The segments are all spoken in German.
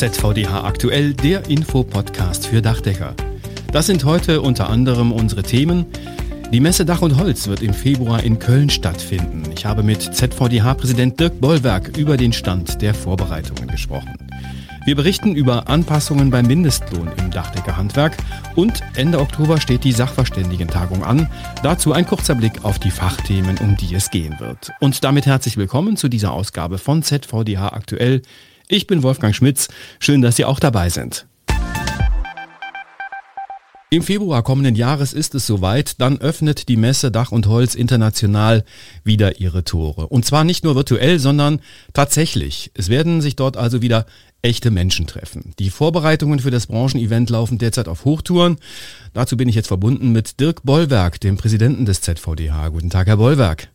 ZVDH aktuell, der Infopodcast für Dachdecker. Das sind heute unter anderem unsere Themen. Die Messe Dach und Holz wird im Februar in Köln stattfinden. Ich habe mit ZVDH-Präsident Dirk Bollwerk über den Stand der Vorbereitungen gesprochen. Wir berichten über Anpassungen beim Mindestlohn im Dachdeckerhandwerk und Ende Oktober steht die Sachverständigentagung an. Dazu ein kurzer Blick auf die Fachthemen, um die es gehen wird. Und damit herzlich willkommen zu dieser Ausgabe von ZVDH aktuell. Ich bin Wolfgang Schmitz. Schön, dass Sie auch dabei sind. Im Februar kommenden Jahres ist es soweit, dann öffnet die Messe Dach und Holz international wieder ihre Tore. Und zwar nicht nur virtuell, sondern tatsächlich. Es werden sich dort also wieder echte Menschen treffen. Die Vorbereitungen für das Branchenevent laufen derzeit auf Hochtouren. Dazu bin ich jetzt verbunden mit Dirk Bollwerk, dem Präsidenten des ZVDH. Guten Tag, Herr Bollwerk.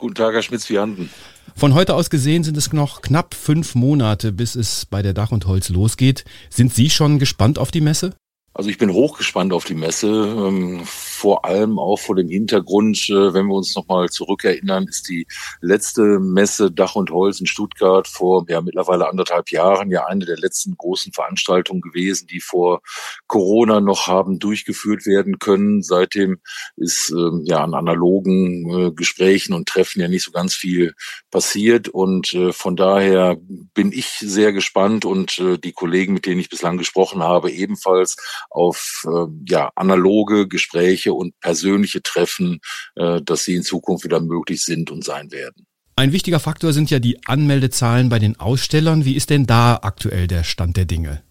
Guten Tag, Herr Schmitz-Vianden. Von heute aus gesehen sind es noch knapp fünf Monate, bis es bei der Dach und Holz losgeht. Sind Sie schon gespannt auf die Messe? Also ich bin hochgespannt auf die Messe, ähm, vor allem auch vor dem Hintergrund, äh, wenn wir uns nochmal zurückerinnern, ist die letzte Messe Dach und Holz in Stuttgart vor ja mittlerweile anderthalb Jahren ja eine der letzten großen Veranstaltungen gewesen, die vor Corona noch haben durchgeführt werden können. Seitdem ist ähm, ja an analogen äh, Gesprächen und Treffen ja nicht so ganz viel passiert und äh, von daher bin ich sehr gespannt und die Kollegen, mit denen ich bislang gesprochen habe, ebenfalls auf äh, ja, analoge Gespräche und persönliche Treffen, äh, dass sie in Zukunft wieder möglich sind und sein werden. Ein wichtiger Faktor sind ja die Anmeldezahlen bei den Ausstellern. Wie ist denn da aktuell der Stand der Dinge?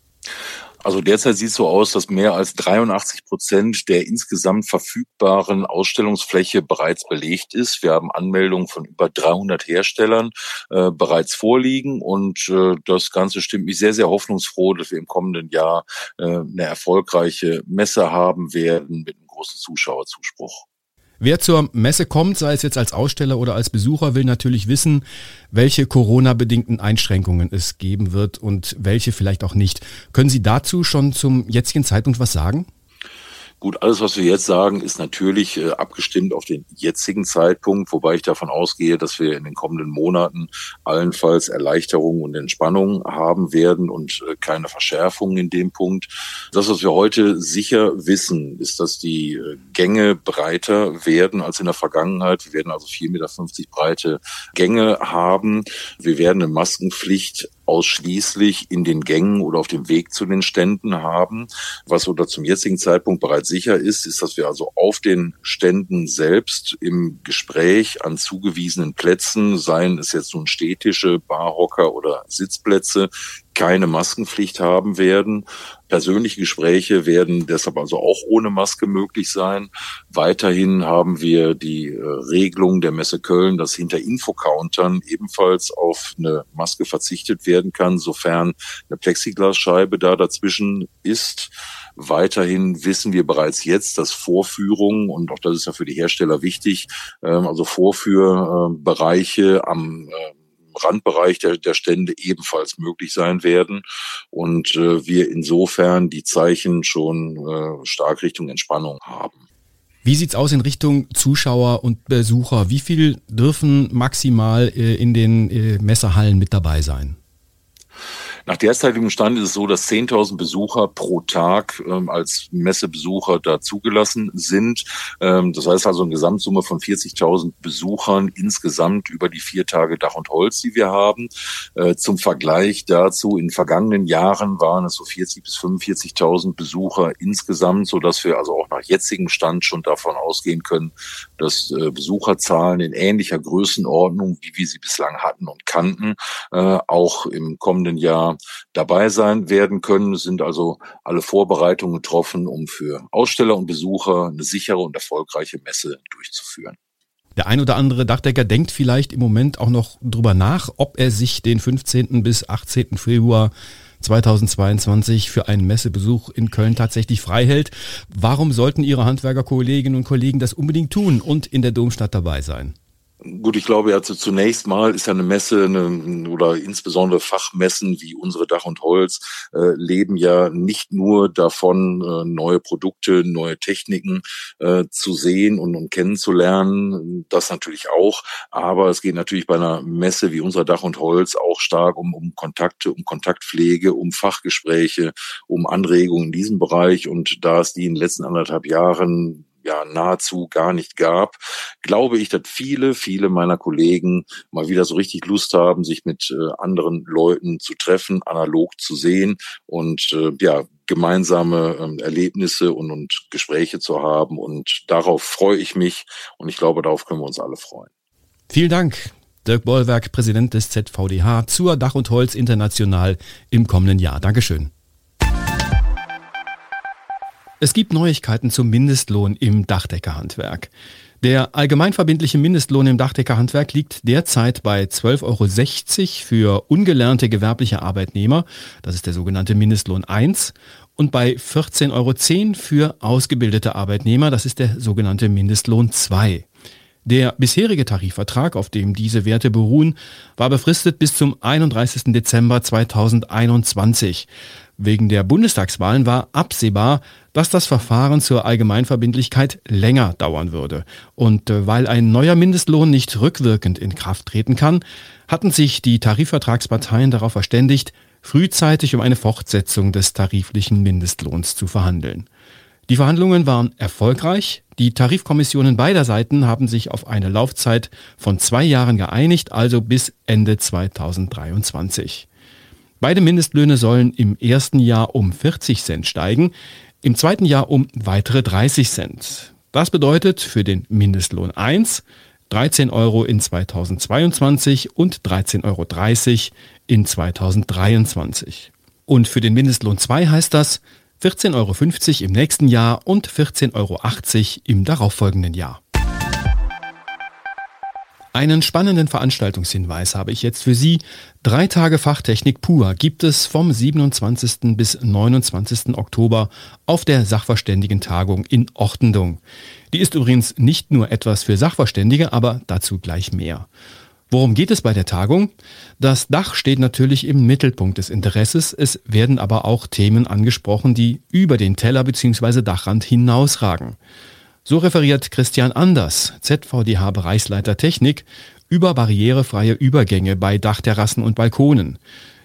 Also derzeit sieht es so aus, dass mehr als 83 Prozent der insgesamt verfügbaren Ausstellungsfläche bereits belegt ist. Wir haben Anmeldungen von über 300 Herstellern äh, bereits vorliegen und äh, das Ganze stimmt mich sehr, sehr hoffnungsfroh, dass wir im kommenden Jahr äh, eine erfolgreiche Messe haben werden mit einem großen Zuschauerzuspruch. Wer zur Messe kommt, sei es jetzt als Aussteller oder als Besucher, will natürlich wissen, welche Corona-bedingten Einschränkungen es geben wird und welche vielleicht auch nicht. Können Sie dazu schon zum jetzigen Zeitpunkt was sagen? Gut, alles, was wir jetzt sagen, ist natürlich äh, abgestimmt auf den jetzigen Zeitpunkt, wobei ich davon ausgehe, dass wir in den kommenden Monaten allenfalls Erleichterungen und Entspannung haben werden und äh, keine Verschärfungen in dem Punkt. Das, was wir heute sicher wissen, ist, dass die äh, Gänge breiter werden als in der Vergangenheit. Wir werden also 4,50 Meter breite Gänge haben. Wir werden eine Maskenpflicht ausschließlich in den Gängen oder auf dem Weg zu den Ständen haben. Was oder zum jetzigen Zeitpunkt bereits sicher ist, ist, dass wir also auf den Ständen selbst im Gespräch an zugewiesenen Plätzen, seien es jetzt nun Städtische, Barhocker oder Sitzplätze, keine Maskenpflicht haben werden. Persönliche Gespräche werden deshalb also auch ohne Maske möglich sein. Weiterhin haben wir die äh, Regelung der Messe Köln, dass hinter Infocountern ebenfalls auf eine Maske verzichtet werden kann, sofern eine Plexiglasscheibe da dazwischen ist. Weiterhin wissen wir bereits jetzt, dass Vorführungen, und auch das ist ja für die Hersteller wichtig, ähm, also Vorführbereiche am äh, Randbereich der, der Stände ebenfalls möglich sein werden und äh, wir insofern die Zeichen schon äh, stark Richtung Entspannung haben. Wie sieht's aus in Richtung Zuschauer und Besucher? Wie viel dürfen maximal äh, in den äh, Messerhallen mit dabei sein? Nach derzeitigem Stand ist es so, dass 10.000 Besucher pro Tag ähm, als Messebesucher da zugelassen sind. Ähm, das heißt also eine Gesamtsumme von 40.000 Besuchern insgesamt über die vier Tage Dach und Holz, die wir haben. Äh, zum Vergleich dazu, in vergangenen Jahren waren es so 40.000 bis 45.000 Besucher insgesamt, so dass wir also auch nach jetzigem Stand schon davon ausgehen können, dass äh, Besucherzahlen in ähnlicher Größenordnung, wie wir sie bislang hatten und kannten, äh, auch im kommenden Jahr dabei sein werden können. Es sind also alle Vorbereitungen getroffen, um für Aussteller und Besucher eine sichere und erfolgreiche Messe durchzuführen. Der ein oder andere Dachdecker denkt vielleicht im Moment auch noch drüber nach, ob er sich den 15. bis 18. Februar 2022 für einen Messebesuch in Köln tatsächlich frei hält. Warum sollten Ihre Handwerkerkolleginnen und Kollegen das unbedingt tun und in der Domstadt dabei sein? Gut, ich glaube ja zunächst mal ist ja eine Messe eine, oder insbesondere Fachmessen wie unsere Dach und Holz äh, leben ja nicht nur davon, äh, neue Produkte, neue Techniken äh, zu sehen und, und kennenzulernen. Das natürlich auch. Aber es geht natürlich bei einer Messe wie unserer Dach und Holz auch stark um, um Kontakte, um Kontaktpflege, um Fachgespräche, um Anregungen in diesem Bereich. Und da es die in den letzten anderthalb Jahren ja nahezu gar nicht gab, glaube ich, dass viele, viele meiner Kollegen mal wieder so richtig Lust haben, sich mit äh, anderen Leuten zu treffen, analog zu sehen und äh, ja, gemeinsame ähm, Erlebnisse und, und Gespräche zu haben. Und darauf freue ich mich und ich glaube, darauf können wir uns alle freuen. Vielen Dank. Dirk Bollwerk, Präsident des ZVDH zur Dach und Holz International im kommenden Jahr. Dankeschön. Es gibt Neuigkeiten zum Mindestlohn im Dachdeckerhandwerk. Der allgemeinverbindliche Mindestlohn im Dachdeckerhandwerk liegt derzeit bei 12,60 Euro für ungelernte gewerbliche Arbeitnehmer, das ist der sogenannte Mindestlohn 1, und bei 14,10 Euro für ausgebildete Arbeitnehmer, das ist der sogenannte Mindestlohn 2. Der bisherige Tarifvertrag, auf dem diese Werte beruhen, war befristet bis zum 31. Dezember 2021. Wegen der Bundestagswahlen war absehbar, dass das Verfahren zur Allgemeinverbindlichkeit länger dauern würde. Und äh, weil ein neuer Mindestlohn nicht rückwirkend in Kraft treten kann, hatten sich die Tarifvertragsparteien darauf verständigt, frühzeitig um eine Fortsetzung des tariflichen Mindestlohns zu verhandeln. Die Verhandlungen waren erfolgreich. Die Tarifkommissionen beider Seiten haben sich auf eine Laufzeit von zwei Jahren geeinigt, also bis Ende 2023. Beide Mindestlöhne sollen im ersten Jahr um 40 Cent steigen, im zweiten Jahr um weitere 30 Cent. Das bedeutet für den Mindestlohn 1 13 Euro in 2022 und 13,30 Euro in 2023. Und für den Mindestlohn 2 heißt das 14,50 Euro im nächsten Jahr und 14,80 Euro im darauffolgenden Jahr. Einen spannenden Veranstaltungshinweis habe ich jetzt für Sie. Drei Tage Fachtechnik pur gibt es vom 27. bis 29. Oktober auf der Sachverständigentagung in Ortendung. Die ist übrigens nicht nur etwas für Sachverständige, aber dazu gleich mehr. Worum geht es bei der Tagung? Das Dach steht natürlich im Mittelpunkt des Interesses, es werden aber auch Themen angesprochen, die über den Teller bzw. Dachrand hinausragen. So referiert Christian Anders, ZVDH-Bereichsleiter Technik, über barrierefreie Übergänge bei Dachterrassen und Balkonen.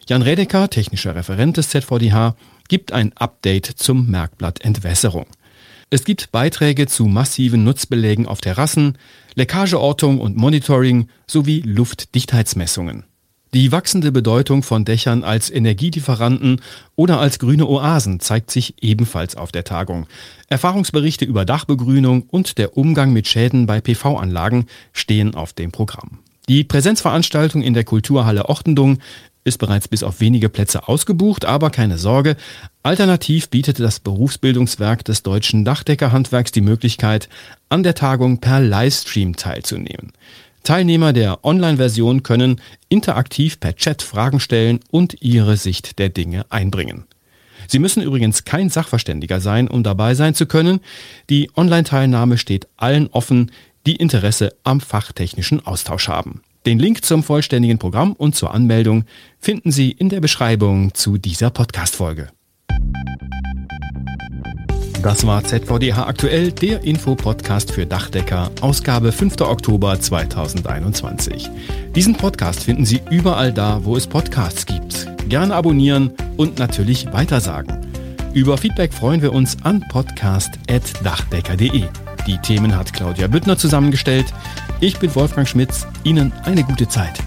Jan Redeker, technischer Referent des ZVDH, gibt ein Update zum Merkblatt Entwässerung. Es gibt Beiträge zu massiven Nutzbelägen auf Terrassen, Leckageortung und Monitoring sowie Luftdichtheitsmessungen. Die wachsende Bedeutung von Dächern als Energielieferanten oder als grüne Oasen zeigt sich ebenfalls auf der Tagung. Erfahrungsberichte über Dachbegrünung und der Umgang mit Schäden bei PV-Anlagen stehen auf dem Programm. Die Präsenzveranstaltung in der Kulturhalle Ortendung ist bereits bis auf wenige Plätze ausgebucht, aber keine Sorge. Alternativ bietet das Berufsbildungswerk des deutschen Dachdeckerhandwerks die Möglichkeit, an der Tagung per Livestream teilzunehmen. Teilnehmer der Online-Version können interaktiv per Chat Fragen stellen und ihre Sicht der Dinge einbringen. Sie müssen übrigens kein Sachverständiger sein, um dabei sein zu können. Die Online-Teilnahme steht allen offen, die Interesse am fachtechnischen Austausch haben. Den Link zum vollständigen Programm und zur Anmeldung finden Sie in der Beschreibung zu dieser Podcast-Folge. Das war ZVDH aktuell, der Infopodcast für Dachdecker, Ausgabe 5. Oktober 2021. Diesen Podcast finden Sie überall da, wo es Podcasts gibt. Gerne abonnieren und natürlich weitersagen. Über Feedback freuen wir uns an podcast.dachdecker.de. Die Themen hat Claudia Büttner zusammengestellt. Ich bin Wolfgang Schmitz. Ihnen eine gute Zeit.